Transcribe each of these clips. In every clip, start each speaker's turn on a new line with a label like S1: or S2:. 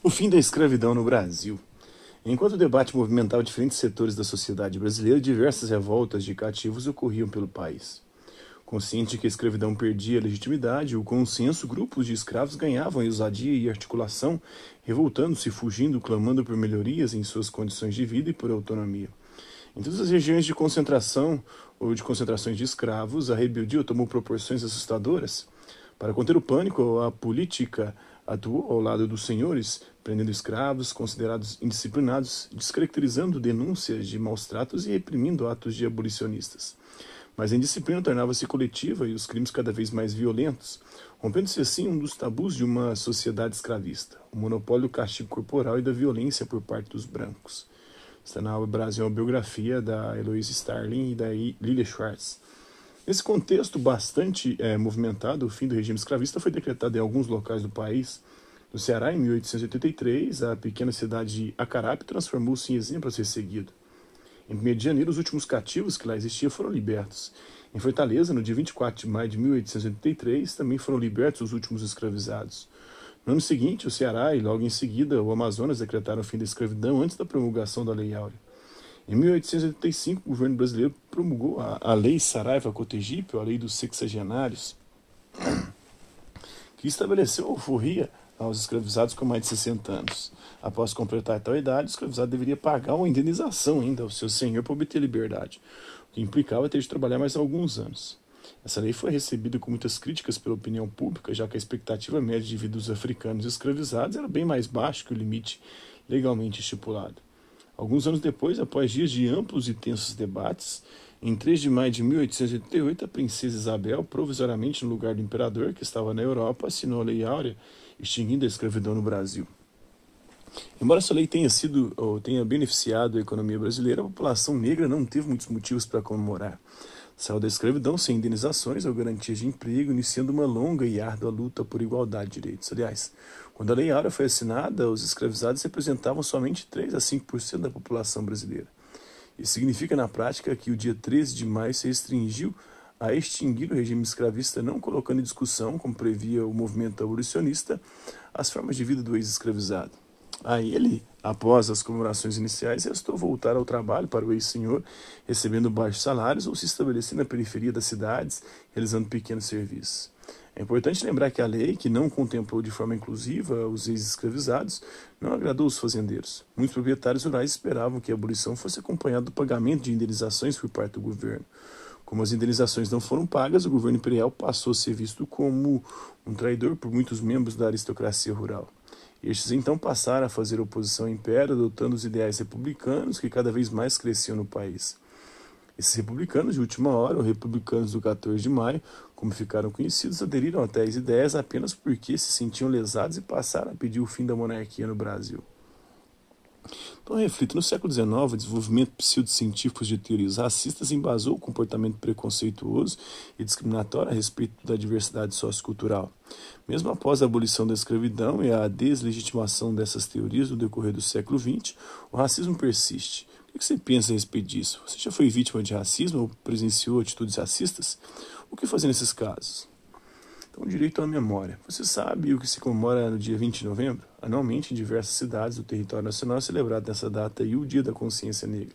S1: O fim da escravidão no Brasil. Enquanto o debate movimentava diferentes setores da sociedade brasileira, diversas revoltas de cativos ocorriam pelo país. Consciente de que a escravidão perdia a legitimidade, o consenso, grupos de escravos ganhavam ousadia e articulação, revoltando-se, fugindo, clamando por melhorias em suas condições de vida e por autonomia. Em todas as regiões de concentração ou de concentrações de escravos, a rebeldia tomou proporções assustadoras. Para conter o pânico, a política atuou ao lado dos senhores, prendendo escravos considerados indisciplinados, descaracterizando denúncias de maus tratos e reprimindo atos de abolicionistas. Mas a indisciplina tornava-se coletiva e os crimes cada vez mais violentos, rompendo-se assim um dos tabus de uma sociedade escravista, o monopólio do castigo corporal e da violência por parte dos brancos. Está na Brasil uma biografia da Eloise Starling e da Lilia Schwartz. Nesse contexto bastante é, movimentado, o fim do regime escravista foi decretado em alguns locais do país. No Ceará, em 1883, a pequena cidade de Acarape transformou-se em exemplo a ser seguido. Em 1 de janeiro, os últimos cativos que lá existiam foram libertos. Em Fortaleza, no dia 24 de maio de 1883, também foram libertos os últimos escravizados. No ano seguinte, o Ceará e logo em seguida o Amazonas decretaram o fim da escravidão antes da promulgação da Lei Áurea. Em 1885, o governo brasileiro promulgou a, a Lei Saraiva Cotegipe, a Lei dos Sexagenários, que estabeleceu a alforria aos escravizados com mais de 60 anos. Após completar tal idade, o escravizado deveria pagar uma indenização ainda ao seu senhor para obter liberdade, o que implicava ter de trabalhar mais alguns anos. Essa lei foi recebida com muitas críticas pela opinião pública, já que a expectativa média de vida dos africanos escravizados era bem mais baixa que o limite legalmente estipulado. Alguns anos depois, após dias de amplos e tensos debates, em 3 de maio de 1888, a princesa Isabel, provisoriamente no lugar do imperador, que estava na Europa, assinou a Lei Áurea, extinguindo a escravidão no Brasil. Embora essa lei tenha sido ou tenha beneficiado a economia brasileira, a população negra não teve muitos motivos para comemorar. Saiu da escravidão sem indenizações ou garantias de emprego, iniciando uma longa e árdua luta por igualdade de direitos. Aliás, quando a Lei Áurea foi assinada, os escravizados representavam somente 3 a 5% da população brasileira. Isso significa, na prática, que o dia 13 de maio se restringiu a extinguir o regime escravista, não colocando em discussão, como previa o movimento abolicionista, as formas de vida do ex-escravizado. A ele, após as comemorações iniciais, restou voltar ao trabalho para o ex-senhor, recebendo baixos salários ou se estabelecendo na periferia das cidades, realizando pequenos serviços. É importante lembrar que a lei, que não contemplou de forma inclusiva os ex-escravizados, não agradou os fazendeiros. Muitos proprietários rurais esperavam que a abolição fosse acompanhada do pagamento de indenizações por parte do governo. Como as indenizações não foram pagas, o governo imperial passou a ser visto como um traidor por muitos membros da aristocracia rural. Estes então passaram a fazer oposição ao império, adotando os ideais republicanos que cada vez mais cresciam no país. Esses republicanos de última hora, ou republicanos do 14 de maio, como ficaram conhecidos, aderiram a tais ideias apenas porque se sentiam lesados e passaram a pedir o fim da monarquia no Brasil. Então, reflito, no século XIX, o desenvolvimento pseudocientífico de teorias racistas embasou o comportamento preconceituoso e discriminatório a respeito da diversidade sociocultural. Mesmo após a abolição da escravidão e a deslegitimação dessas teorias no decorrer do século XX, o racismo persiste. O que você pensa a respeito disso? Você já foi vítima de racismo ou presenciou atitudes racistas? O que fazer nesses casos? Então, direito à memória. Você sabe o que se comemora no dia 20 de novembro? Anualmente, em diversas cidades do território nacional é celebrado nessa data e o Dia da Consciência Negra.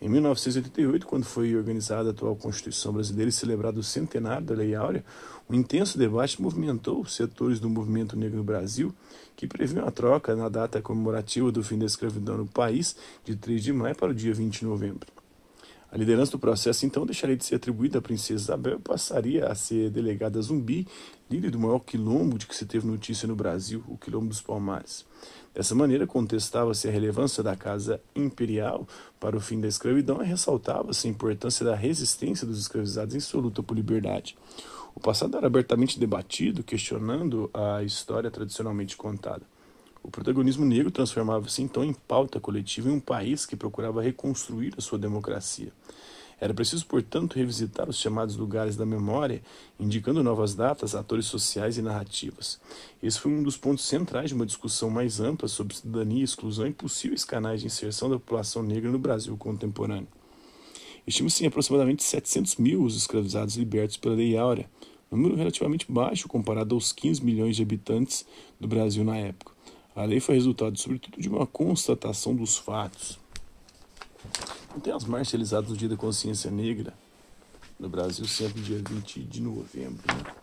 S1: Em 1988, quando foi organizada a atual Constituição Brasileira e celebrado o centenário da Lei Áurea, um intenso debate movimentou os setores do movimento negro no Brasil, que previu a troca na data comemorativa do fim da escravidão no país, de 3 de maio para o dia 20 de novembro. A liderança do processo então deixaria de ser atribuída à princesa Isabel e passaria a ser delegada a Zumbi, líder do maior quilombo de que se teve notícia no Brasil, o Quilombo dos Palmares. Dessa maneira, contestava-se a relevância da Casa Imperial para o fim da escravidão e ressaltava-se a importância da resistência dos escravizados em sua luta por liberdade. O passado era abertamente debatido, questionando a história tradicionalmente contada. O protagonismo negro transformava-se então em pauta coletiva em um país que procurava reconstruir a sua democracia. Era preciso, portanto, revisitar os chamados lugares da memória, indicando novas datas, atores sociais e narrativas. Esse foi um dos pontos centrais de uma discussão mais ampla sobre cidadania, exclusão e possíveis canais de inserção da população negra no Brasil contemporâneo. Estima-se em aproximadamente 700 mil os escravizados libertos pela Lei Áurea, número relativamente baixo comparado aos 15 milhões de habitantes do Brasil na época. A lei foi resultado, sobretudo, de uma constatação dos fatos. Tem as marchas realizadas no Dia da Consciência Negra no Brasil, sempre dia 20 de novembro. Né?